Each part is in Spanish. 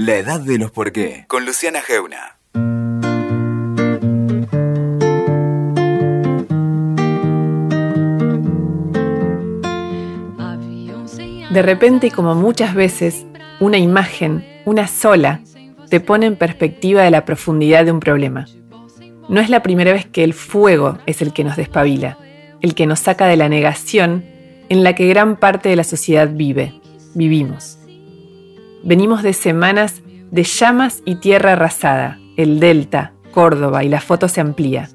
La edad de los por qué, con Luciana Geuna. De repente y como muchas veces, una imagen, una sola, te pone en perspectiva de la profundidad de un problema. No es la primera vez que el fuego es el que nos despabila, el que nos saca de la negación en la que gran parte de la sociedad vive, vivimos. Venimos de semanas de llamas y tierra arrasada, el Delta, Córdoba y la foto se amplía.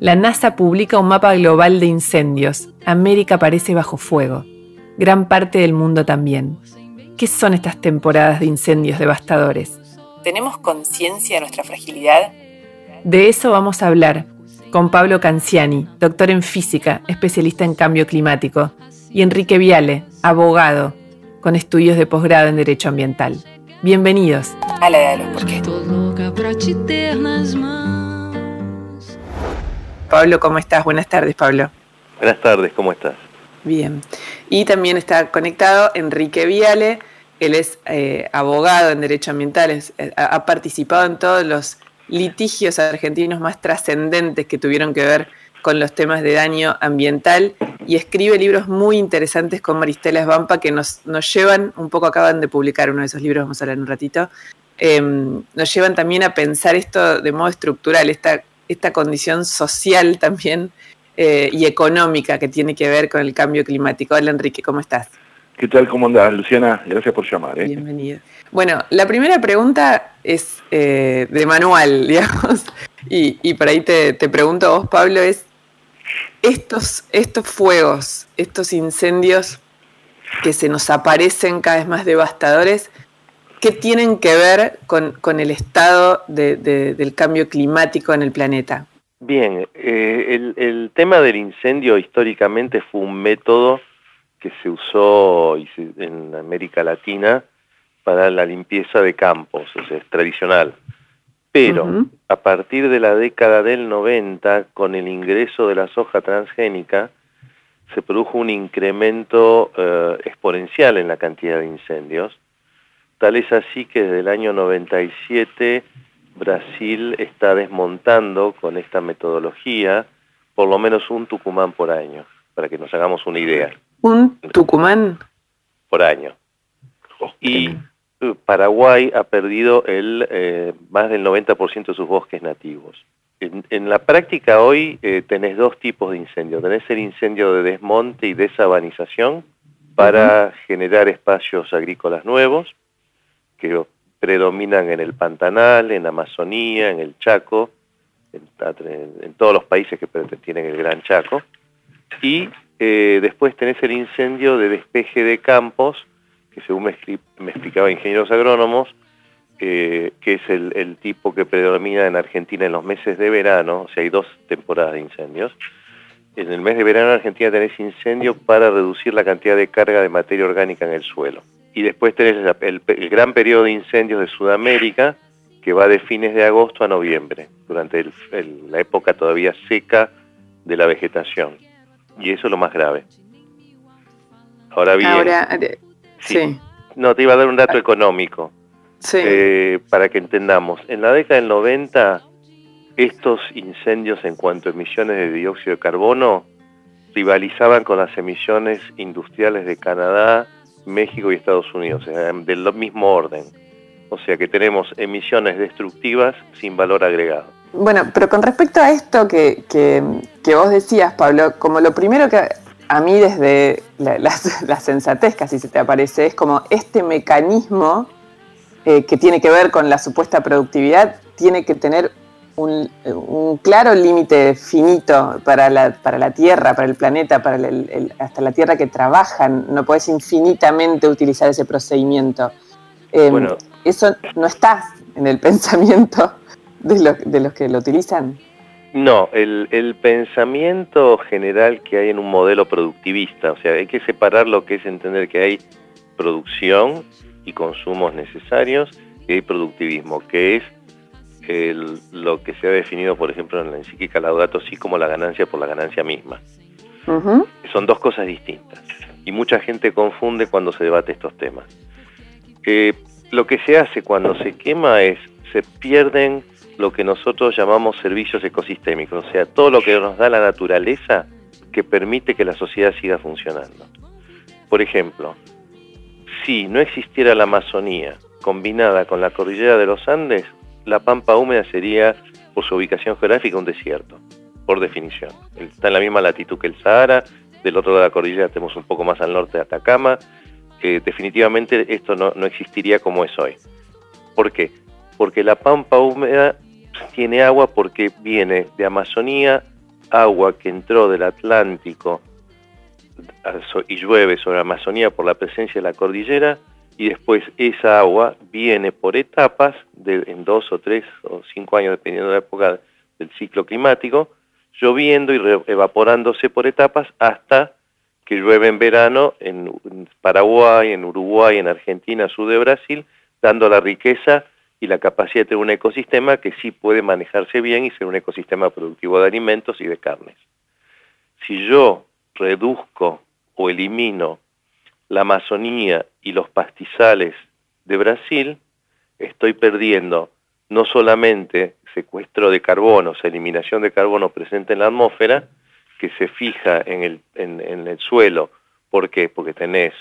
La NASA publica un mapa global de incendios. América aparece bajo fuego. Gran parte del mundo también. ¿Qué son estas temporadas de incendios devastadores? ¿Tenemos conciencia de nuestra fragilidad? De eso vamos a hablar con Pablo Canciani, doctor en física, especialista en cambio climático, y Enrique Viale, abogado, con estudios de posgrado en Derecho Ambiental. Bienvenidos a la edad de los porqués. Pablo, ¿cómo estás? Buenas tardes, Pablo. Buenas tardes, ¿cómo estás? Bien. Y también está conectado Enrique Viale, él es eh, abogado en Derecho Ambiental, eh, ha participado en todos los litigios argentinos más trascendentes que tuvieron que ver con los temas de daño ambiental y escribe libros muy interesantes con Maristela Esbampa que nos, nos llevan, un poco acaban de publicar uno de esos libros, vamos a hablar en un ratito, em, nos llevan también a pensar esto de modo estructural, esta, esta condición social también eh, y económica que tiene que ver con el cambio climático. Hola Enrique, ¿cómo estás? ¿Qué tal? ¿Cómo andás, Luciana? Gracias por llamar. ¿eh? Bienvenido. Bueno, la primera pregunta es eh, de manual, digamos, y, y por ahí te, te, pregunto a vos, Pablo, es estos, estos fuegos, estos incendios que se nos aparecen cada vez más devastadores, ¿qué tienen que ver con, con el estado de, de, del cambio climático en el planeta? Bien, eh, el, el tema del incendio históricamente fue un método que se usó en América Latina para la limpieza de campos, o sea, es tradicional. Pero uh -huh. a partir de la década del 90, con el ingreso de la soja transgénica, se produjo un incremento eh, exponencial en la cantidad de incendios. Tal es así que desde el año 97 Brasil está desmontando con esta metodología por lo menos un Tucumán por año, para que nos hagamos una idea. ¿Un Tucumán? Por año. Y Paraguay ha perdido el eh, más del 90% de sus bosques nativos. En, en la práctica hoy eh, tenés dos tipos de incendio. Tenés el incendio de desmonte y desabanización para uh -huh. generar espacios agrícolas nuevos que predominan en el Pantanal, en Amazonía, en el Chaco, en, en, en todos los países que tienen el Gran Chaco. Y eh, después tenés el incendio de despeje de campos, que según me, me explicaba ingenieros agrónomos, eh, que es el, tipo que predomina en Argentina en los meses de verano, o sea, hay dos temporadas de incendios. En el mes de verano en Argentina tenés incendio para reducir la cantidad de carga de materia orgánica en el suelo. Y después tenés el, gran periodo de incendios de Sudamérica, que va de fines de agosto a noviembre, durante la época todavía seca de la vegetación y eso es lo más grave. Ahora bien, sí. sí. No, te iba a dar un dato económico. Sí. Eh, para que entendamos. En la década del 90, estos incendios en cuanto a emisiones de dióxido de carbono rivalizaban con las emisiones industriales de Canadá, México y Estados Unidos, del mismo orden. O sea que tenemos emisiones destructivas sin valor agregado. Bueno, pero con respecto a esto que, que, que vos decías, Pablo, como lo primero que a mí desde la, la, la sensatez casi se te aparece, es como este mecanismo eh, que tiene que ver con la supuesta productividad, tiene que tener un, un claro límite finito para la, para la Tierra, para el planeta, para el, el, hasta la Tierra que trabajan. No podés infinitamente utilizar ese procedimiento. Eh, bueno. Eso no está en el pensamiento de, lo, de los que lo utilizan. No, el, el, pensamiento general que hay en un modelo productivista, o sea, hay que separar lo que es entender que hay producción y consumos necesarios y hay productivismo, que es el, lo que se ha definido, por ejemplo, en la encíclica Laudato Si como la ganancia por la ganancia misma. Uh -huh. Son dos cosas distintas y mucha gente confunde cuando se debate estos temas. Eh, lo que se hace cuando se quema es, se pierden lo que nosotros llamamos servicios ecosistémicos, o sea, todo lo que nos da la naturaleza que permite que la sociedad siga funcionando. Por ejemplo, si no existiera la Amazonía combinada con la cordillera de los Andes, la pampa húmeda sería, por su ubicación geográfica, un desierto, por definición. Está en la misma latitud que el Sahara, del otro lado de la cordillera tenemos un poco más al norte de Atacama, que definitivamente esto no, no existiría como es hoy. ¿Por qué? Porque la pampa húmeda tiene agua porque viene de Amazonía, agua que entró del Atlántico y llueve sobre Amazonía por la presencia de la cordillera y después esa agua viene por etapas en dos o tres o cinco años dependiendo de la época del ciclo climático, lloviendo y evaporándose por etapas hasta que llueve en verano en, Paraguay, en Uruguay, en Argentina, sur de Brasil, dando la riqueza y la capacidad de tener un ecosistema que sí puede manejarse bien y ser un ecosistema productivo de alimentos y de carnes. Si yo reduzco o elimino la Amazonía y los pastizales de Brasil, estoy perdiendo no solamente secuestro de carbono, o sea, eliminación de carbono presente en la atmósfera, que se fija en el, en, el suelo. ¿Por qué? Porque tenés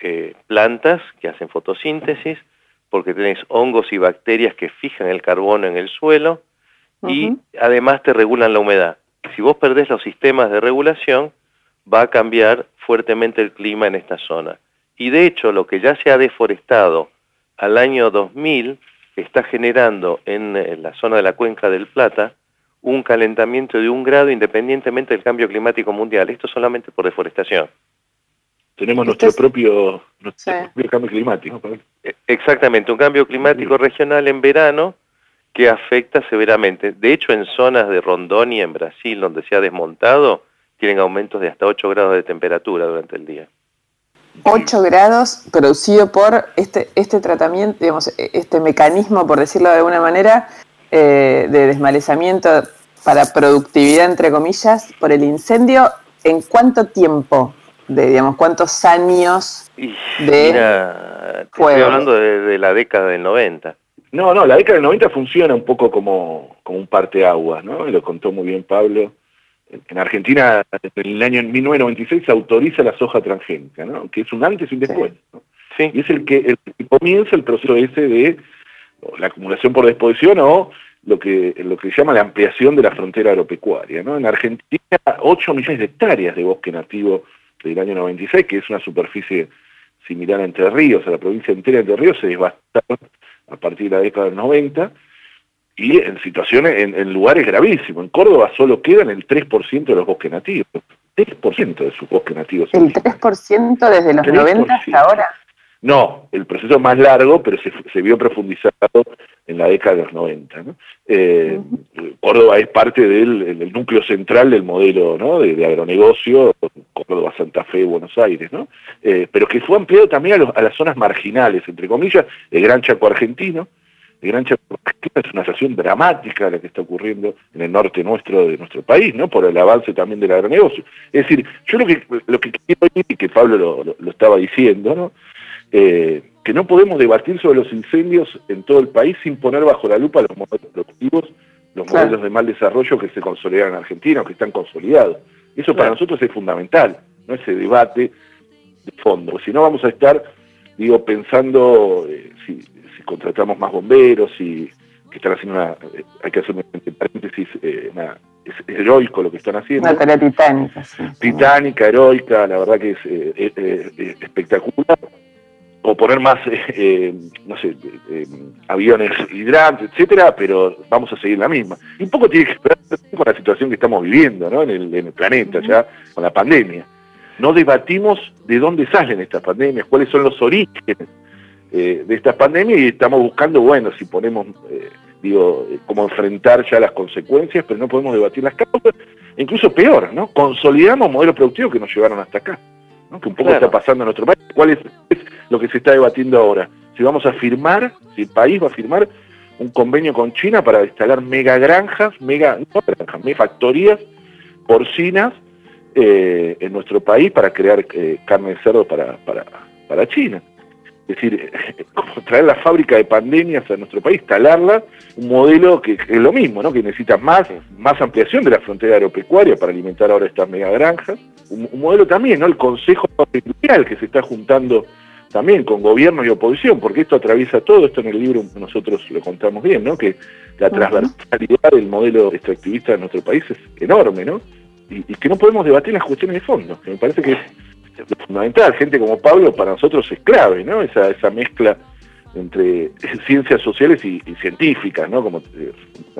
eh, plantas que hacen fotosíntesis, porque tenés hongos y bacterias que fijan el carbono en el suelo y además te regulan la humedad. Si vos perdés los sistemas de regulación, va a cambiar fuertemente el clima en esta zona. Y de hecho, lo que ya se ha deforestado al año 2000 está generando en, la zona de la cuenca del Plata un calentamiento de un grado independientemente del cambio climático mundial. Esto solamente por deforestación. Tenemos nuestro, propio, cambio climático. E, exactamente, un cambio climático regional en verano que afecta severamente. De hecho, en zonas de Rondônia, en Brasil, donde se ha desmontado, tienen aumentos de hasta 8 grados de temperatura durante el día. 8 grados producido por este, este tratamiento, digamos, e, este mecanismo, por decirlo de alguna manera, eh, de desmalezamiento para productividad, entre comillas, por el incendio, ¿en cuánto tiempo? De, digamos, ¿Cuántos años de Estoy hablando de, la década del 90. No, no, la década del 90 funciona un poco como, como un parteaguas, ¿no? Lo contó muy bien Pablo en Argentina, en el año 1996, se autoriza la soja transgénica, ¿no? que es un antes y un después. Y es el que, el que, comienza el proceso ese de la acumulación por disposición o lo que, lo que se llama la ampliación de la frontera agropecuaria. ¿no? En Argentina, 8 millones de hectáreas de bosque nativo del año 96, que es una superficie similar a Entre Ríos, a la provincia entera de Entre Ríos, se devastaron a partir de la década del 90 y en situaciones, en, lugares gravísimos. En Córdoba solo quedan el 3% de los bosques nativos. 3% de sus bosques nativos. ¿El 3% desde los 90 hasta ahora? No, el proceso es más largo, pero se, vio profundizado en la década de los 90. Eh, Córdoba es parte del núcleo central del modelo ¿no? de, agronegocio, Córdoba, Santa Fe, Buenos Aires, ¿no? Eh, pero que fue ampliado también a, a, las zonas marginales, entre comillas, el Gran Chaco argentino, de Gran Chaco es una situación dramática la que está ocurriendo en el norte nuestro de nuestro país, ¿no? Por el avance también del agronegocio. Es decir, yo lo que lo que quiero decir, y que Pablo lo, estaba diciendo, ¿no? Eh, que no podemos debatir sobre los incendios en todo el país sin poner bajo la lupa los modelos productivos, los modelos de mal desarrollo que se consolidan en Argentina o que están consolidados. Eso para nosotros es fundamental, no ese debate de fondo. Si no vamos a estar, digo, pensando eh, si, contratamos más bomberos y que están haciendo una, eh, hay que hacer un paréntesis, eh, es, heroico lo que están haciendo. Una tarea titánica. Titánica, heroica, la verdad que es eh, espectacular. O poner más, no sé, aviones hidrantes, etcétera, pero vamos a seguir la misma. Y un poco tiene que ver con la situación que estamos viviendo ¿no? en, el, en el planeta, ya con la pandemia. No debatimos de dónde salen estas pandemias, cuáles son los orígenes eh, de esta pandemia y estamos buscando, bueno, si ponemos, eh, digo, eh, cómo enfrentar ya las consecuencias, pero no podemos debatir las causas, incluso peor, ¿no? Consolidamos modelos productivos que nos llevaron hasta acá, ¿no? Que un poco está pasando en nuestro país. ¿Cuál es, lo que se está debatiendo ahora? Si vamos a firmar, si el país va a firmar un convenio con China para instalar mega granjas, mega, no granjas, mega factorías porcinas en nuestro país para crear carne de cerdo para, para, para China. Es decir, como traer la fábrica de pandemias a nuestro país, talarla, un modelo que, es lo mismo, ¿no? que necesita más, más ampliación de la frontera agropecuaria para alimentar ahora estas mega granjas, un, modelo también, ¿no? el Consejo Industrial que se está juntando también con gobierno y oposición, porque esto atraviesa todo, esto en el libro nosotros lo contamos bien, ¿no? que la transversalidad del modelo extractivista de nuestro país es enorme, ¿no? Y, y que no podemos debatir las cuestiones de fondo, que me parece que es fundamental, gente como Pablo para nosotros es clave, ¿no? Esa, esa mezcla entre ciencias sociales y, científicas, ¿no? Como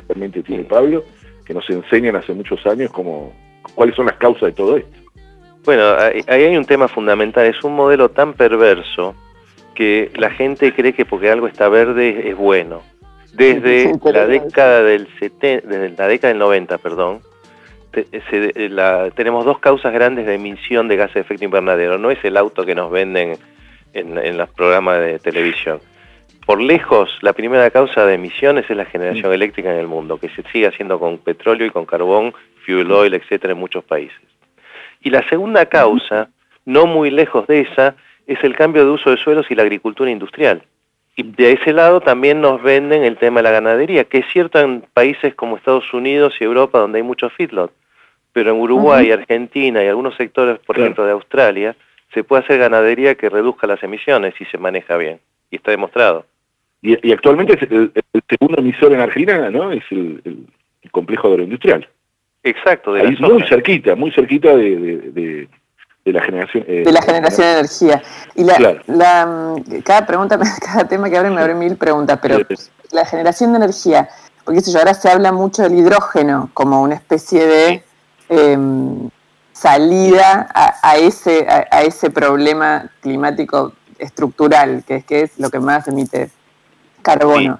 realmente tiene Pablo, que nos enseñan hace muchos años cómo, cuáles son las causas de todo esto. Bueno, ahí hay un tema fundamental, es un modelo tan perverso que la gente cree que porque algo está verde es bueno. Desde la década del desde la década del 90, perdón, eh, tenemos dos causas grandes de emisión de gases de efecto invernadero. No es el auto que nos venden en, los programas de televisión. Por lejos, la primera causa de emisiones es la generación eléctrica en el mundo, que se sigue haciendo con petróleo y con carbón, fuel oil, etcétera, en muchos países. Y la segunda causa, no muy lejos de esa, es el cambio de uso de suelos y la agricultura industrial. Y de ese lado también nos venden el tema de la ganadería, que es cierto en países como Estados Unidos y Europa, donde hay muchos feedlot, pero en Uruguay, Argentina y algunos sectores, por ejemplo, de Australia, se puede hacer ganadería que reduzca las emisiones si se maneja bien. Y está demostrado. Y, actualmente el, segundo emisor en Argentina, ¿no? Es el, complejo agroindustrial. Exacto. De Ahí muy cerquita, muy cerquita de, la generación. Eh, de la generación de energía. Y la, mm, cada pregunta, cada tema que abre me abre mil preguntas, pero la generación de energía, porque eso ahora se habla mucho del hidrógeno como una especie de Em, salida a, ese, a, ese problema climático estructural, que es, que es lo que más emite carbono.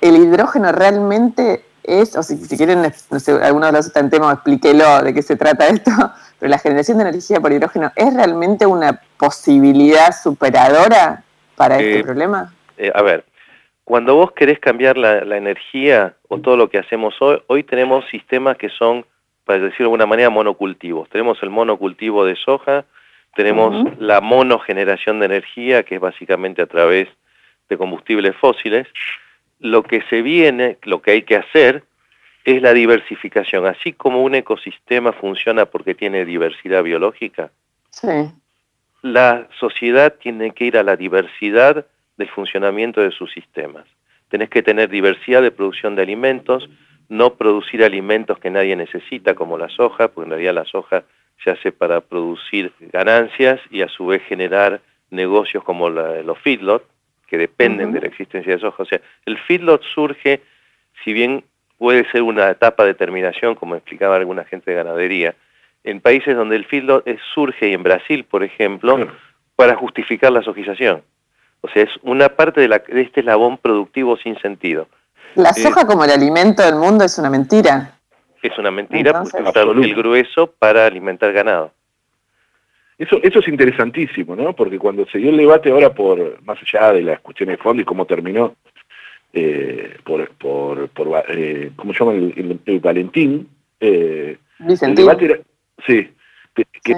¿El hidrógeno realmente es, o si, quieren, no sé, alguno de los estantemos, explíquelo de qué se trata esto, pero la generación de energía por hidrógeno es realmente una posibilidad superadora para este eh, problema? Eh, a ver, cuando vos querés cambiar la, la, energía o todo lo que hacemos hoy, hoy tenemos sistemas que son para decirlo de alguna manera, monocultivos. Tenemos el monocultivo de soja, tenemos la monogeneración de energía, que es básicamente a través de combustibles fósiles. Lo que se viene, lo que hay que hacer, es la diversificación. Así como un ecosistema funciona porque tiene diversidad biológica, la sociedad tiene que ir a la diversidad del funcionamiento de sus sistemas. Tenés que tener diversidad de producción de alimentos, no producir alimentos que nadie necesita, como la soja, porque en realidad la soja se hace para producir ganancias y a su vez generar negocios como los feedlot, que dependen de la existencia de soja. O sea, el feedlot surge, si bien puede ser una etapa de terminación, como explicaba alguna gente de ganadería, en países donde el feedlot surge, y en Brasil, por ejemplo, para justificar la sojización. O sea, es una parte de, la, de este eslabón productivo sin sentido. La soja como el alimento del mundo es una mentira. Es una mentira porque usa el grueso para alimentar ganado. Eso, eso es interesantísimo, ¿no? Porque cuando se dio el debate ahora por, más allá de las cuestiones de fondo y cómo terminó, eh, por, por, por eh, ¿cómo se llama? El, Valentín. Eh, el debate era, sí, que,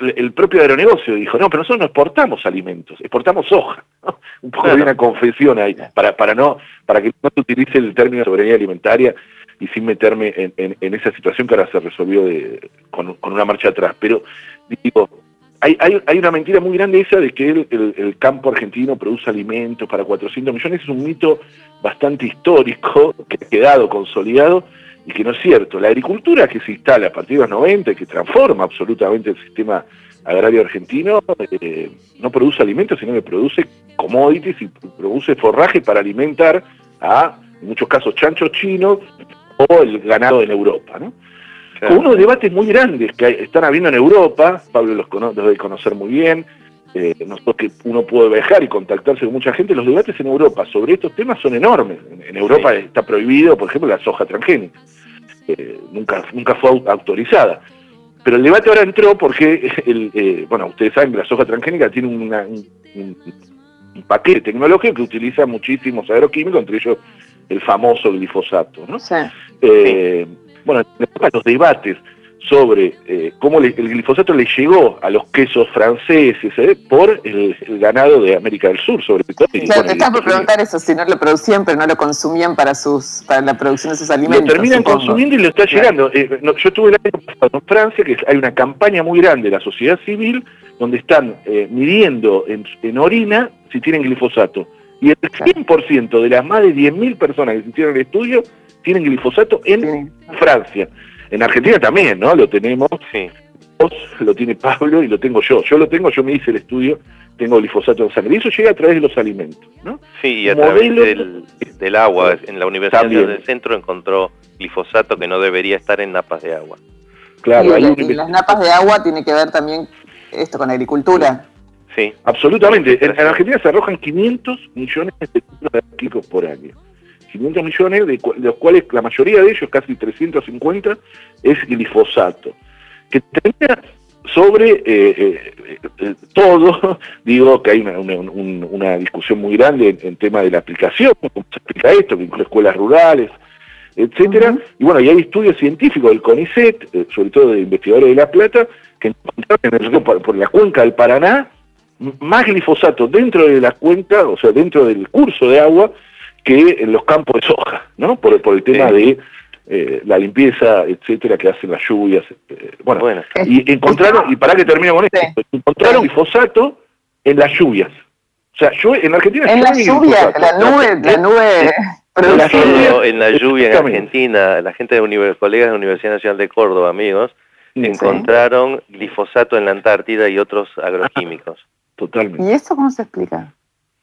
el propio agronegocio dijo, no, pero nosotros no exportamos alimentos, exportamos soja. Un poco de una confesión ahí, para, para, no, para que no se utilice el término soberanía alimentaria y sin meterme en, esa situación que ahora se resolvió de, con, una marcha atrás. Pero digo, hay, hay, una mentira muy grande esa de que el, el, campo argentino produce alimentos para 400 millones, es un mito bastante histórico, que ha quedado consolidado, y que no es cierto. La agricultura que se instala a partir de los 90, que transforma absolutamente el sistema agrario argentino, eh, no produce alimentos, sino que produce commodities y produce forraje para alimentar a, en muchos casos, chanchos chinos o el ganado en Europa. ¿no? Con unos debates muy grandes que están habiendo en Europa, Pablo los, debe conocer muy bien, eh, nosotros que uno puede viajar y contactarse con mucha gente, los debates en Europa sobre estos temas son enormes. En, Europa está prohibido, por ejemplo, la soja transgénica. Eh, nunca, nunca fue autorizada. Pero el debate ahora entró porque, el, eh, bueno, ustedes saben que la soja transgénica tiene un, paquete tecnológico que utiliza muchísimos agroquímicos, entre ellos el famoso glifosato. ¿no? Eh, bueno, los debates sobre eh, cómo el glifosato le llegó a los quesos franceses eh, por el, ganado de América del Sur, sobre todo. Claro, te estaba por preguntar eso, si no lo producían, pero no lo consumían para sus para la producción de sus alimentos. Lo terminan consumiendo y lo está llegando. Eh, yo estuve el año pasado en Francia, que hay una campaña muy grande de la sociedad civil, donde están midiendo en, orina si tienen glifosato. Y el 100% de las más de 10.000 personas que hicieron el estudio tienen glifosato en Francia. En Argentina también, ¿no? Lo tenemos. Sí. Vos lo tiene Pablo y lo tengo yo. Yo lo tengo, yo me hice el estudio, tengo glifosato en sangre. Y eso llega a través de los alimentos, ¿no? Sí, y a través del, agua. En la Universidad del Centro encontró glifosato que no debería estar en napas de agua. Claro, y, las napas de agua tiene que ver también esto con agricultura. Sí. Absolutamente. En, Argentina se arrojan 500 millones de litros de químicos por año. 500 millones, de, los cuales la mayoría de ellos, casi 350, es glifosato, que termina sobre eh, eh, eh, todo, digo que hay una, discusión muy grande en, tema de la aplicación, cómo se explica esto, que incluye escuelas rurales, etcétera, y bueno, y hay estudios científicos del CONICET, sobre todo de investigadores de La Plata, que encontraron por, por la cuenca del Paraná más glifosato dentro de la cuenca, o sea, dentro del curso de agua, que en los campos de soja, ¿no? Por, por el tema de eh, la limpieza, etcétera, que hacen las lluvias. Eh, bueno, y encontraron, y para que termine con esto, encontraron glifosato en las lluvias. O sea, yo, en Argentina... En la lluvia, la nube, la nube... en la lluvia en Argentina, la gente de colegas de la Universidad Nacional de Córdoba, amigos, encontraron glifosato en la Antártida y otros agroquímicos. Totalmente. ¿Y eso cómo se explica?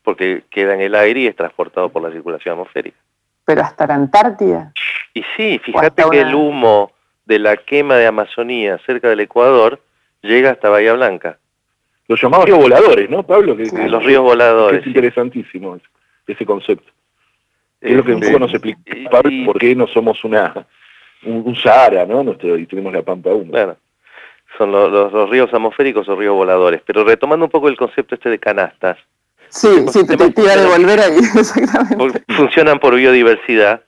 Porque queda en el aire y es transportado por la circulación atmosférica. ¿Pero hasta la Antártida? Y sí, fíjate que el humo de la quema de Amazonía cerca del Ecuador llega hasta Bahía Blanca. Los llamados ríos voladores, ¿no, Pablo? los ríos voladores. es interesantísimo ese concepto. Es lo que un poco nos explica Pablo por qué no somos una un, Sahara, ¿no? Nuestro, y tenemos la Pampa 1. Claro. Son los ríos atmosféricos o ríos voladores. Pero retomando un poco el concepto este de canastas, Sí, sí, te, te, iba a devolver ahí, exactamente. Funcionan por biodiversidad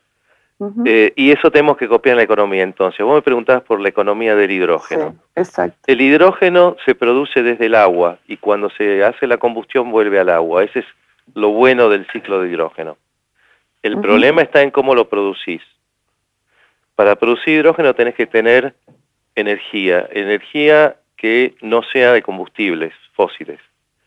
eh, y eso tenemos que copiar en la economía. Entonces, vos me preguntabas por la economía del hidrógeno. exacto. El hidrógeno se produce desde el agua y cuando se hace la combustión vuelve al agua. Ese es lo bueno del ciclo de hidrógeno. El problema está en cómo lo producís. Para producir hidrógeno tenés que tener energía, energía que no sea de combustibles fósiles.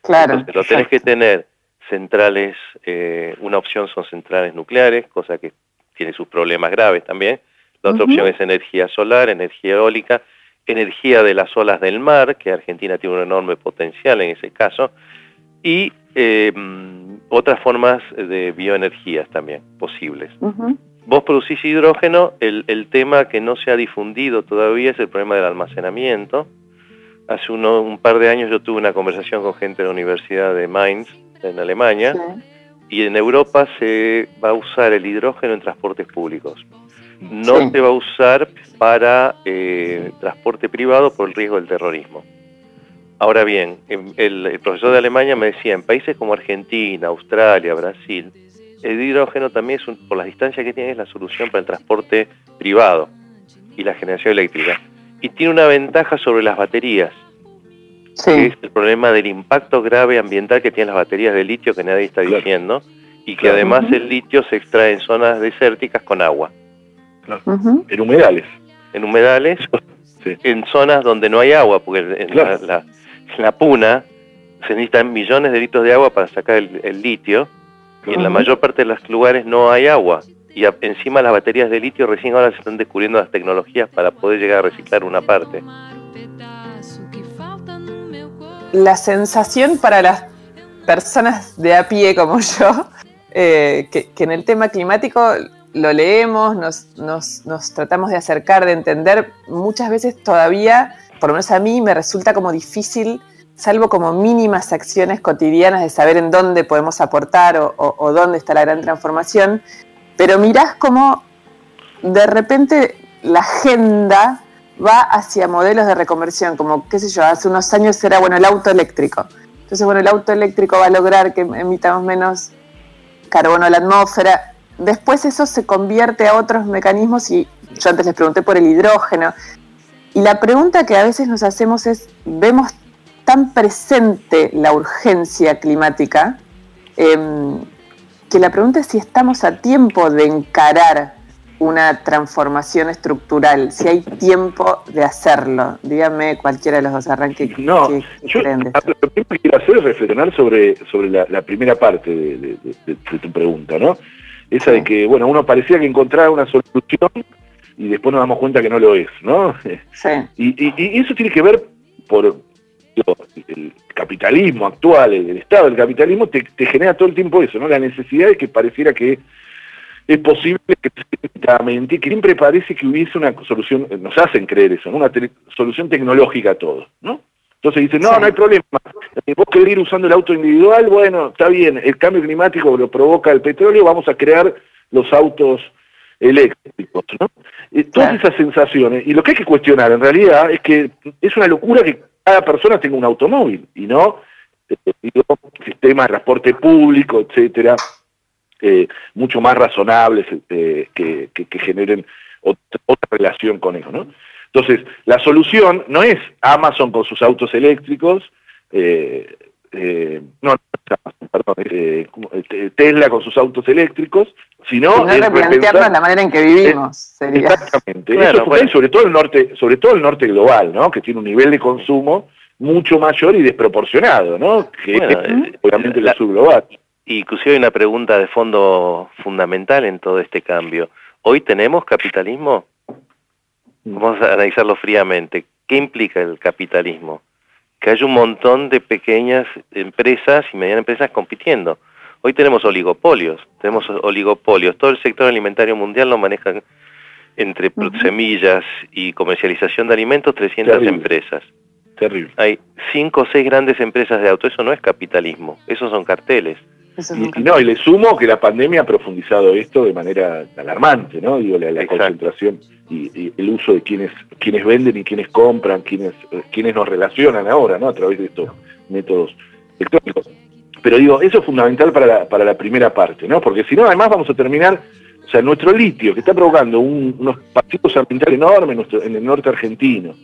Claro. Entonces lo tenés que tener centrales, eh, una opción son centrales nucleares, cosa que tiene sus problemas graves también. La otra opción es energía solar, energía eólica, energía de las olas del mar, que Argentina tiene un enorme potencial en ese caso, y eh, otras formas de bioenergías también posibles. Vos producís hidrógeno, el, el tema que no se ha difundido todavía es el problema del almacenamiento, hace un par de años yo tuve una conversación con gente de la Universidad de Mainz, en Alemania, y en Europa se va a usar el hidrógeno en transportes públicos. No se va a usar para eh, transporte privado por el riesgo del terrorismo. Ahora bien, el, profesor de Alemania me decía, en países como Argentina, Australia, Brasil, el hidrógeno también es por las distancias que tiene es la solución para el transporte privado y la generación eléctrica y tiene una ventaja sobre las baterías, que es el problema del impacto grave ambiental que tienen las baterías de litio que nadie está diciendo, y que además el litio se extrae en zonas desérticas con agua. En humedales. En humedales, en zonas donde no hay agua, porque en, la, puna se necesitan millones de litros de agua para sacar el, litio, y en la mayor parte de los lugares no hay agua. Y encima las baterías de litio recién ahora se están descubriendo las tecnologías para poder llegar a reciclar una parte. La sensación para las personas de a pie como yo, eh, que, en el tema climático lo leemos, nos, tratamos de acercar, de entender, muchas veces todavía, por lo menos a mí, me resulta como difícil salvo como mínimas acciones cotidianas de saber en dónde podemos aportar o, o, dónde está la gran transformación, pero mirás cómo de repente la agenda va hacia modelos de reconversión, como, qué sé yo, hace unos años era, bueno, el auto eléctrico. Entonces, bueno, el auto eléctrico va a lograr que emitamos menos carbono a la atmósfera. Después eso se convierte a otros mecanismos y yo antes les pregunté por el hidrógeno. Y la pregunta que a veces nos hacemos es, vemos tan presente la urgencia climática, em, que la pregunta es si estamos a tiempo de encarar una transformación estructural, si hay tiempo de hacerlo. Dígame cualquiera de los dos arranques. No, yo lo primero que quiero hacer es reflexionar sobre, sobre la, primera parte de, tu pregunta, ¿no? Esa de que, bueno, uno parecía que encontraba una solución y después nos damos cuenta que no lo es, ¿no? Sí. Y, eso tiene que ver por el capitalismo actual, el, estado del capitalismo, te, te genera todo el tiempo eso, ¿no? La necesidad de que pareciera que es posible que que siempre parece que hubiese una solución, nos hacen creer eso, una solución tecnológica a todo, ¿no? Entonces dicen, no, no hay problema, vos querés ir usando el auto individual, bueno, está bien, el cambio climático lo provoca el petróleo, vamos a crear los autos eléctricos, ¿no? todas esas sensaciones, y lo que hay que cuestionar en realidad es que es una locura que cada persona tenga un automóvil, y no eh, digo, sistema de transporte público, etcétera, eh, mucho más razonables eh, que, generen otra, relación con eso. ¿no? Entonces, la solución no es Amazon con sus autos eléctricos, eh, no, perdón, Tesla con sus autos eléctricos, sino, sino replantearnos la manera en que vivimos. Exactamente. Eso sobre todo el norte, sobre todo el norte global, ¿no? Que tiene un nivel de consumo mucho mayor y desproporcionado, ¿no? Que obviamente el sur global. Inclusive hay una pregunta de fondo fundamental en todo este cambio. ¿Hoy tenemos capitalismo? Vamos a analizarlo fríamente. ¿Qué implica el capitalismo? Que hay un montón de pequeñas empresas y medianas empresas compitiendo. Hoy tenemos oligopolios, tenemos oligopolios. Todo el sector alimentario mundial lo manejan entre semillas y comercialización de alimentos 300 empresas. Terrible. Hay cinco o seis grandes empresas de auto. Eso no es capitalismo, esos son carteles. Y, no, y le sumo que la pandemia ha profundizado esto de manera alarmante, ¿no? Digo, la, concentración y, el uso de quienes quienes venden y quienes compran, quienes quienes nos relacionan ahora, ¿no? A través de estos métodos electrónicos. Pero digo, eso es fundamental para la, para la primera parte, ¿no? Porque si no, además vamos a terminar, o sea, nuestro litio, que está provocando unos partidos ambientales enormes en, el norte argentino,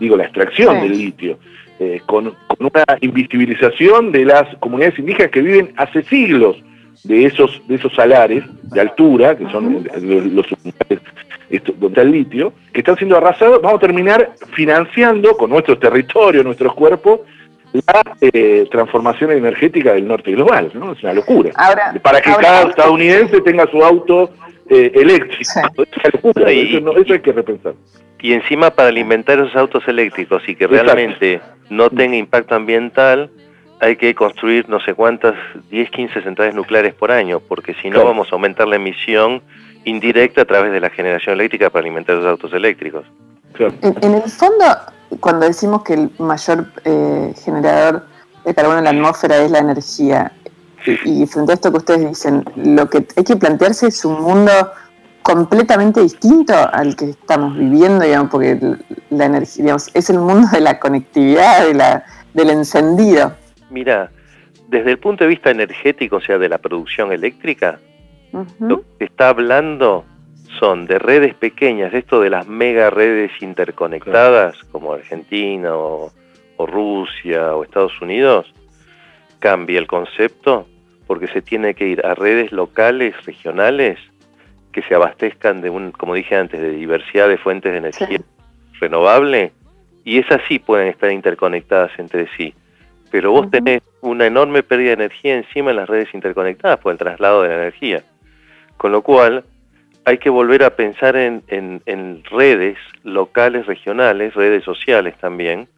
digo, la extracción del litio, eh, con, una invisibilización de las comunidades indígenas que viven hace siglos de esos de esos salares de altura, que son los, donde está el litio, que están siendo arrasados, vamos a terminar financiando con nuestros territorios, nuestros cuerpos, la eh, transformación energética del norte global, ¿no? Es una locura. Para que cada estadounidense tenga su auto eh, eléctrico. Es una locura, eso, hay que repensar. Y encima para alimentar esos autos eléctricos y que realmente no tenga impacto ambiental, hay que construir no sé cuántas, 10, 15 centrales nucleares por año, porque si no vamos a aumentar la emisión indirecta a través de la generación eléctrica para alimentar los autos eléctricos. En, el fondo, cuando decimos que el mayor eh, generador de carbono en la atmósfera es la energía, y frente a esto que ustedes dicen, lo que hay que plantearse es un mundo completamente distinto al que estamos viviendo, digamos, porque la energía, digamos, es el mundo de la conectividad, de la, del encendido. Mira, desde el punto de vista energético, o sea, de la producción eléctrica, lo que está hablando son de redes pequeñas, esto de las mega redes interconectadas, como Argentina o, o Rusia o Estados Unidos, cambia el concepto porque se tiene que ir a redes locales, regionales, que se abastezcan de un, como dije antes, de diversidad de fuentes de energía renovable y esas sí pueden estar interconectadas entre sí. Pero vos tenés una enorme pérdida de energía encima en las redes interconectadas por el traslado de la energía. Con lo cual, hay que volver a pensar en, en, redes locales, regionales, redes sociales también,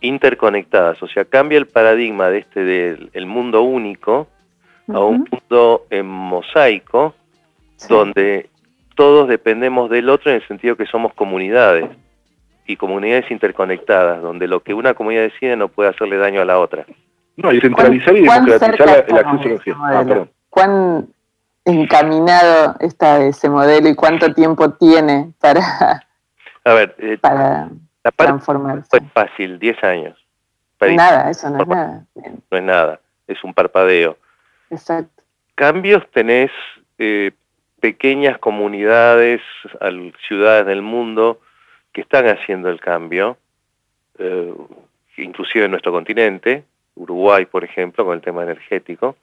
interconectadas. O sea, cambia el paradigma de este del mundo único a un mundo en mosaico donde todos dependemos del otro en el sentido que somos comunidades y comunidades interconectadas, donde lo que una comunidad decide no puede hacerle daño a la otra. No, y centralizar y democratizar el acceso a la ah, ¿Cuán encaminado está ese modelo y cuánto tiempo tiene para, a ver, eh, para la transformarse? Fue fácil, 10 años. nada, eso no es nada. No es nada, es un parpadeo. Exacto. Cambios tenés eh, pequeñas comunidades, ciudades del mundo, que están haciendo el cambio, eh, inclusive en nuestro continente, Uruguay, por ejemplo, con el tema energético,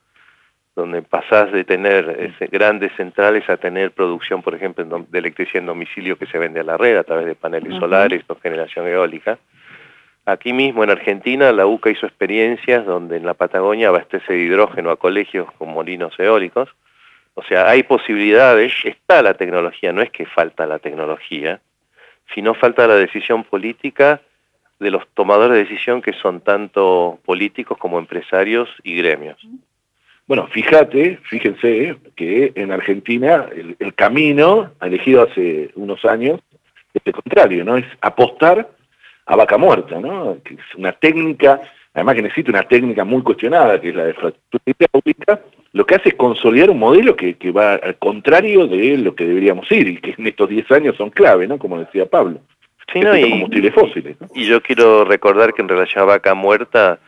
donde pasás de tener grandes centrales a tener producción, por ejemplo, de electricidad en domicilio que se vende a la red a través de paneles solares o generación eólica. Aquí mismo en Argentina la UCA hizo experiencias donde en la Patagonia abastece de hidrógeno a colegios con molinos eólicos. O sea, hay posibilidades, está la tecnología, no es que falta la tecnología, sino falta la decisión política de los tomadores de decisión que son tanto políticos como empresarios y gremios. Bueno, fíjate, fíjense que en Argentina el, camino elegido hace unos años es el contrario, ¿no? Es apostar a vaca muerta, ¿no? Que es una técnica, además que necesita una técnica muy cuestionada, que es la de fractura hidráulica, lo que hace es consolidar un modelo que, va al contrario de lo que deberíamos ir, y que en estos 10 años son clave, ¿no? Como decía Pablo. Sí, no, y, combustibles fósiles. Y yo quiero recordar que en relación a vaca muerta,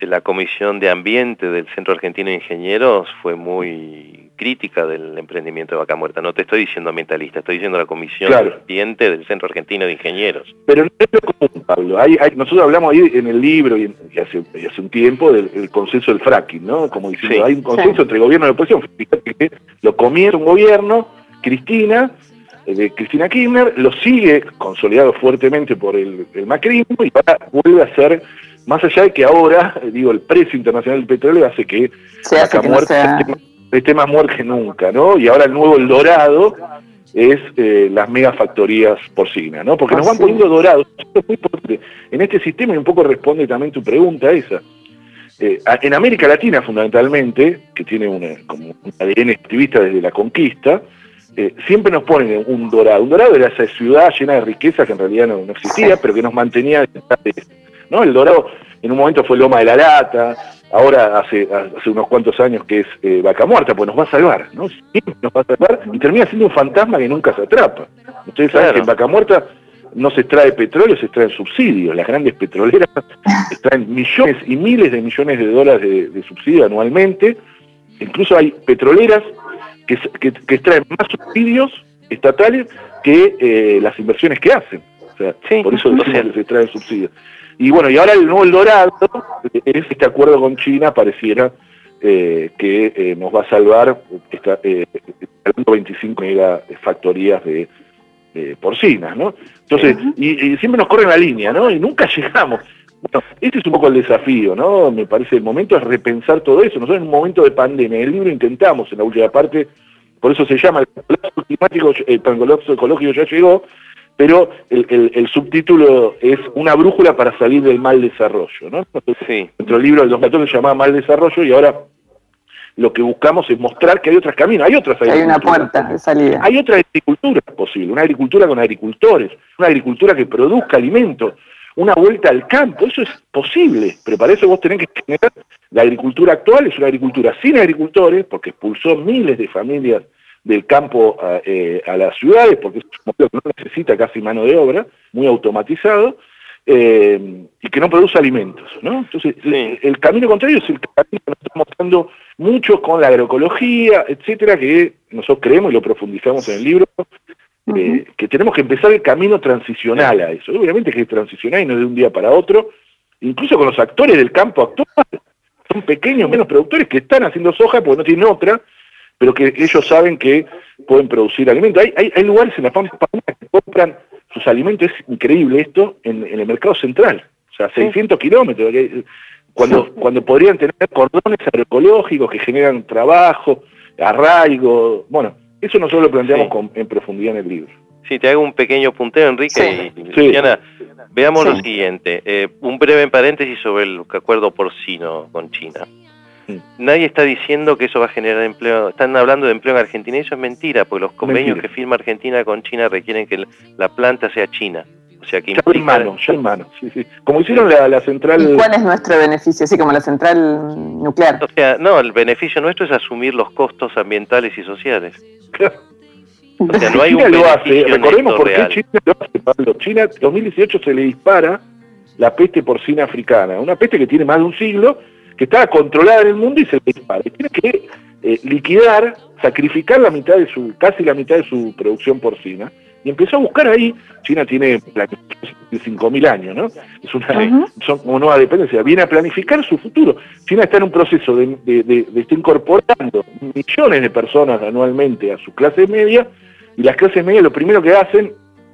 la Comisión de Ambiente del Centro Argentino de Ingenieros fue muy crítica del emprendimiento de Vaca Muerta. No te estoy diciendo ambientalista, estoy diciendo la Comisión de Ambiente del Centro Argentino de Ingenieros. Pero no es lo común, Pablo. nosotros hablamos ahí en el libro y, hace, un tiempo del consenso del fracking, ¿no? Como diciendo, hay un consenso entre gobierno y oposición. Fíjate que lo comienza un gobierno, Cristina, eh, de Cristina Kirchner, lo sigue consolidado fuertemente por el, el macrismo y ahora vuelve a ser más allá de que ahora, eh, digo, el precio internacional del petróleo hace que la muerte esté, más muerte que nunca, ¿no? Y ahora el nuevo El Dorado es eh, las megafactorías porcinas, ¿no? Porque nos van poniendo dorados. En este sistema, y un poco responde también tu pregunta esa, eh, en América Latina fundamentalmente, que tiene una, como un ADN activista desde la conquista, siempre nos ponen un dorado. Un dorado era esa ciudad llena de riqueza que en realidad no, existía, pero que nos mantenía ¿no? El Dorado en un momento fue Loma de la Lata, ahora hace, hace unos cuantos años que es eh, Vaca Muerta, pues nos va a salvar, ¿no? nos va a salvar y termina siendo un fantasma que nunca se atrapa. Ustedes saben que en Vaca Muerta no se extrae petróleo, se extraen subsidios. Las grandes petroleras extraen millones y miles de millones de dólares de, subsidio anualmente. Incluso hay petroleras que, que, extraen más subsidios estatales que eh, las inversiones que hacen. O sea, por eso se extraen subsidios. Y bueno, y ahora el nuevo El Dorado es este acuerdo con China, pareciera eh, que eh, nos va a salvar esta, eh, 25 megafactorías de porcinas, ¿no? Entonces, y, siempre nos corren la línea, ¿no? Y nunca llegamos. Bueno, este es un poco el desafío, ¿no? Me parece el momento es repensar todo eso. Nosotros en un momento de pandemia, en el libro intentamos en la última parte, por eso se llama el colapso climático, el colapso ecológico ya llegó, pero el, subtítulo es una brújula para salir del mal desarrollo. ¿no? Sí. Nuestro libro del 2014 se llamaba Mal Desarrollo y ahora lo que buscamos es mostrar que hay otros caminos, hay otras Hay una puerta de salida. Hay otra agricultura posible, una agricultura con agricultores, una agricultura que produzca alimentos, una vuelta al campo, eso es posible, pero para eso vos tenés que generar la agricultura actual, es una agricultura sin agricultores, porque expulsó miles de familias del campo eh, a, las ciudades, porque es un modelo que no necesita casi mano de obra, muy automatizado, eh, y que no produce alimentos. ¿no? Entonces, el camino contrario es el camino que nos está mostrando mucho con la agroecología, etcétera, que nosotros creemos y lo profundizamos en el libro, eh, que tenemos que empezar el camino transicional a eso. Obviamente que es transicional y no de un día para otro, incluso con los actores del campo actual, son pequeños, menos productores que están haciendo soja porque no tienen otra, pero que ellos saben que pueden producir alimentos. Hay, hay, lugares en la Pampa que compran sus alimentos, es increíble esto, en, el mercado central, o sea, 600 kilómetros, cuando, cuando podrían tener cordones agroecológicos que generan trabajo, arraigo, bueno, eso nosotros lo planteamos en profundidad en el libro. Sí, te hago un pequeño punteo, Enrique y Luciana. Veamos lo siguiente, eh, un breve paréntesis sobre el acuerdo porcino con China. Nadie está diciendo que eso va a generar empleo. Están hablando de empleo en Argentina y eso es mentira, porque los convenios que firma Argentina con China requieren que la planta sea china. O sea que ya en mano, ya en mano. Sí, sí. Como hicieron la, central. ¿Y cuál es nuestro beneficio? Así como la central nuclear. O sea, no, el beneficio nuestro es asumir los costos ambientales y sociales. O sea, no hay China un lo hace. Recordemos por qué China lo hace, Pablo. China, en 2018 se le dispara la peste porcina africana, una peste que tiene más de un siglo que estaba controlada en el mundo y se le dispara. Y tiene que eh, liquidar, sacrificar la mitad de su, casi la mitad de su producción porcina, Y empezó a buscar ahí, China tiene 5.000 años, ¿no? Es una, son como nueva dependencia, viene a planificar su futuro. China está en un proceso de, de, estar incorporando millones de personas anualmente a su clase media, y las clases medias lo primero que hacen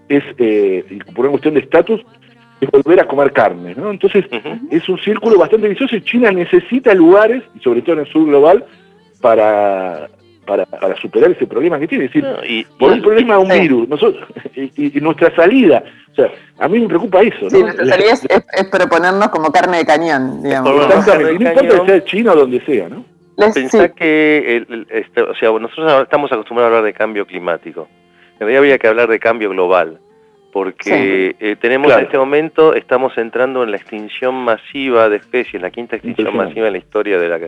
es, eh, por una cuestión de estatus, es volver a comer carne, ¿no? Entonces, es un círculo bastante vicioso y China necesita lugares, y sobre todo en el sur global, para, para, para superar ese problema que tiene. Es decir, por un problema de un virus, nosotros, y, nuestra salida, o sea, a mí me preocupa eso. Sí, nuestra salida es, proponernos como carne de cañón, digamos. Exactamente, no importa que sea China o donde sea, ¿no? Pensá que, el, este, o sea, nosotros estamos acostumbrados a hablar de cambio climático. En realidad habría que hablar de cambio global porque eh, tenemos en este momento, estamos entrando en la extinción masiva de especies, la quinta extinción masiva en la historia de la,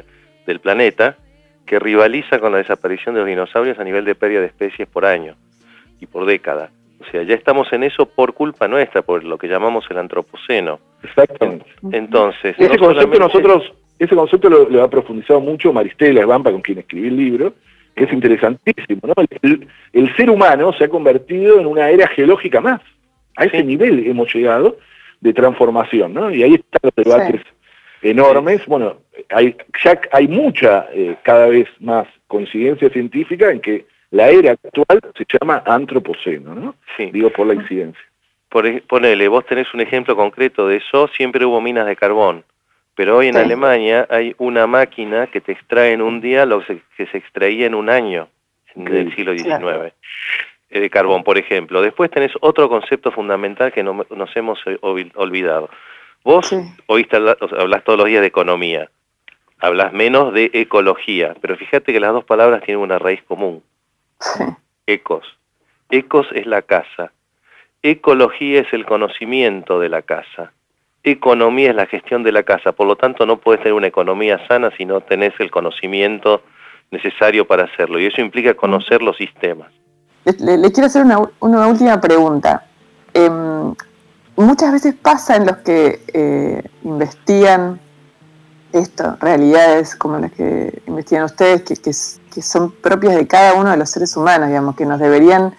del planeta, que rivaliza con la desaparición de los dinosaurios a nivel de pérdida de especies por año y por década. O sea, ya estamos en eso por culpa nuestra, por lo que llamamos el antropoceno. Exactamente. Entonces, ese concepto nosotros, ese concepto lo, ha profundizado mucho Maristela Esbampa, con quien escribí el libro, que es interesantísimo. ¿no? el, ser humano se ha convertido en una era geológica más. A ese nivel hemos llegado de transformación, ¿no? Y ahí están los debates enormes. Bueno, hay, ya hay mucha, eh, cada vez más coincidencia científica en que la era actual se llama antropoceno, ¿no? Sí. Digo por la incidencia. Por, ponele, vos tenés un ejemplo concreto de eso, siempre hubo minas de carbón, pero hoy en Alemania hay una máquina que te extrae en un día lo que se extraía en un año en el siglo XIX. De carbón, por ejemplo. Después tenés otro concepto fundamental que no, nos hemos eh, olvidado. Vos oíste hablas todos los días de economía, hablas menos de ecología, pero fíjate que las dos palabras tienen una raíz común. Ecos. Ecos es la casa. Ecología es el conocimiento de la casa. Economía es la gestión de la casa. Por lo tanto, no puedes tener una economía sana si no tenés el conocimiento necesario para hacerlo. Y eso implica conocer los sistemas. Le, quiero hacer una, última pregunta. Em, muchas veces pasa en los que eh, investigan esto, realidades como las que investigan ustedes, que, que, son propias de cada uno de los seres humanos, digamos, que nos deberían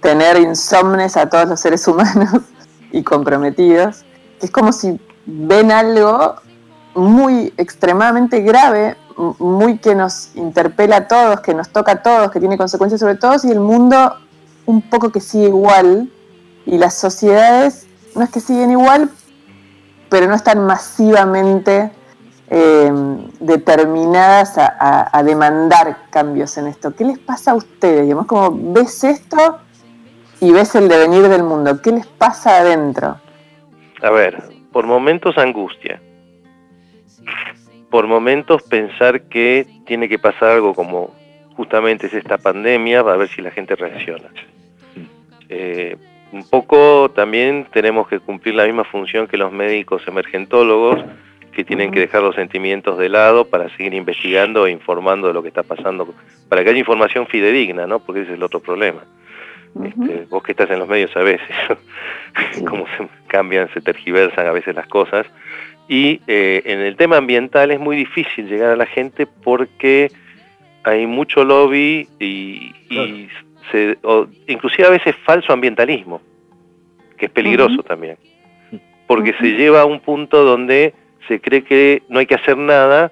tener insomnes a todos los seres humanos y comprometidos. Es como si ven algo muy extremadamente grave muy que nos interpela a todos, que nos toca a todos, que tiene consecuencias sobre todos, y el mundo un poco que sigue igual, y las sociedades no es que siguen igual, pero no están masivamente eh, determinadas a, demandar cambios en esto. ¿Qué les pasa a ustedes? Digamos, como ves esto y ves el devenir del mundo. ¿Qué les pasa adentro? A ver, por momentos angustia por momentos pensar que tiene que pasar algo como justamente es esta pandemia para ver si la gente reacciona. Eh, un poco también tenemos que cumplir la misma función que los médicos emergentólogos, que tienen que dejar los sentimientos de lado para seguir investigando e informando de lo que está pasando, para que haya información fidedigna, ¿no? Porque ese es el otro problema. Este, vos que estás en los medios sabés cómo se cambian, se tergiversan a veces las cosas. Y eh, en el tema ambiental es muy difícil llegar a la gente porque hay mucho lobby y, se, inclusive a veces falso ambientalismo, que es peligroso también, porque se lleva a un punto donde se cree que no hay que hacer nada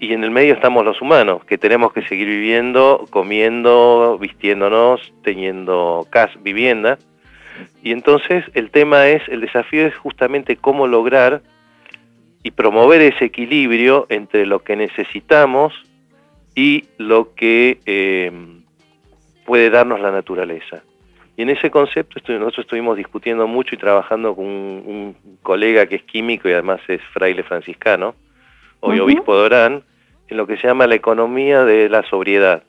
y en el medio estamos los humanos, que tenemos que seguir viviendo, comiendo, vistiéndonos, teniendo casa, vivienda. Y entonces el tema es, el desafío es justamente cómo lograr y promover ese equilibrio entre lo que necesitamos y lo que eh, puede darnos la naturaleza. Y en ese concepto nosotros estuvimos discutiendo mucho y trabajando con un, colega que es químico y además es fraile franciscano, hoy obispo de Orán, en lo que se llama la economía de la sobriedad.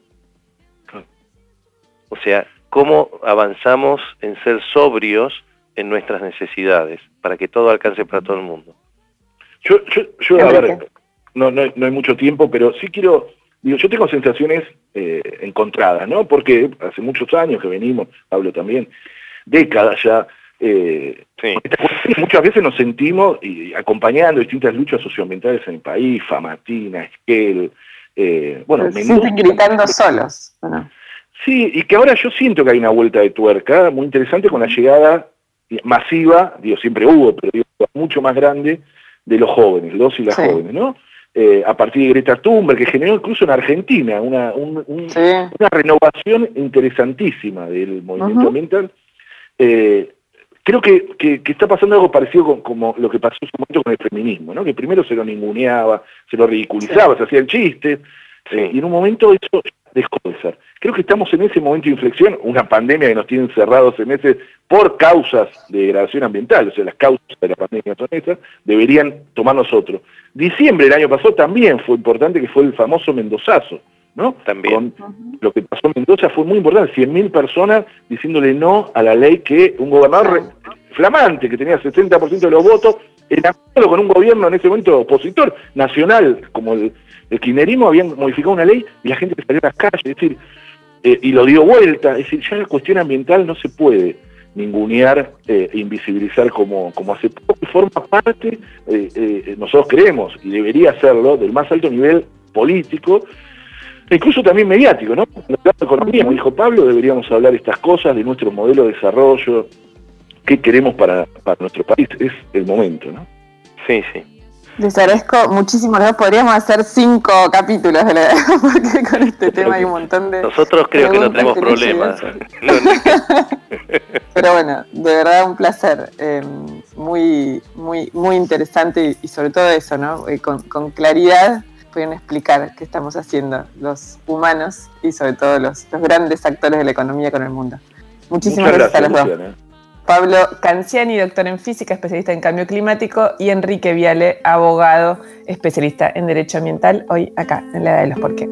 O sea, cómo avanzamos en ser sobrios en nuestras necesidades para que todo alcance para todo el mundo. Yo, yo, yo a ver, no, no, hay mucho tiempo, pero sí quiero, digo, yo tengo sensaciones eh, encontradas, ¿no? Porque hace muchos años que venimos, hablo también, décadas ya, eh, muchas veces nos sentimos y, acompañando distintas luchas socioambientales en el país, Famatina, Esquel, eh, bueno, gritando solos. Sí, y que ahora yo siento que hay una vuelta de tuerca muy interesante con la llegada masiva, digo, siempre hubo, pero digo, mucho más grande, de los jóvenes, los y las jóvenes, ¿no? Eh, a partir de Greta Thunberg, que generó incluso en Argentina una, una renovación interesantísima del movimiento ambiental. Eh, creo que, que, está pasando algo parecido con como lo que pasó en su momento con el feminismo, ¿no? que primero se lo ninguneaba, se lo ridiculizaba, se hacían chistes, eh, y en un momento eso dejó de ser. Creo que estamos en ese momento de inflexión, una pandemia que nos tiene encerrados en meses por causas de degradación ambiental, o sea, las causas de la pandemia son esas, deberían tomar nosotros. Diciembre del año pasado también fue importante, que fue el famoso Mendozazo, ¿no? También. lo que pasó en Mendoza fue muy importante, 100.000 personas diciéndole no a la ley que un gobernador flamante, que tenía 60% de los votos, era con un gobierno en ese momento opositor, nacional, como el, el kirchnerismo, habían modificado una ley y la gente salió a las calles, es decir, eh, y lo dio vuelta, es decir, ya la cuestión ambiental no se puede ningunear eh, e invisibilizar como, como hace poco, forma parte, eh, nosotros creemos, y debería hacerlo, del más alto nivel político, e incluso también mediático, ¿no? La economía, como dijo Pablo, deberíamos hablar estas cosas, de nuestro modelo de desarrollo, qué queremos para, para nuestro país, es el momento, ¿no? Sí, sí. Les agradezco muchísimo. Podríamos hacer cinco capítulos de la porque con este tema hay un montón de. Nosotros creo que no tenemos problemas. Pero bueno, de verdad un placer. Eh, muy, muy, muy interesante y, sobre todo eso, ¿no? Eh, con, claridad pueden explicar qué estamos haciendo los humanos y sobre todo los, los grandes actores de la economía con el mundo. Muchísimas gracias, a los dos. Pablo Canciani, doctor en física, especialista en cambio climático, y Enrique Viale, abogado, especialista en derecho ambiental, hoy acá, en la edad de los por qué.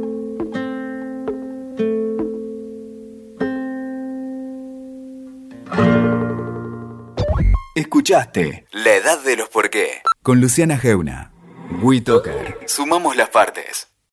Escuchaste La Edad de los Por qué con Luciana Geuna. WeToker. Sumamos las partes.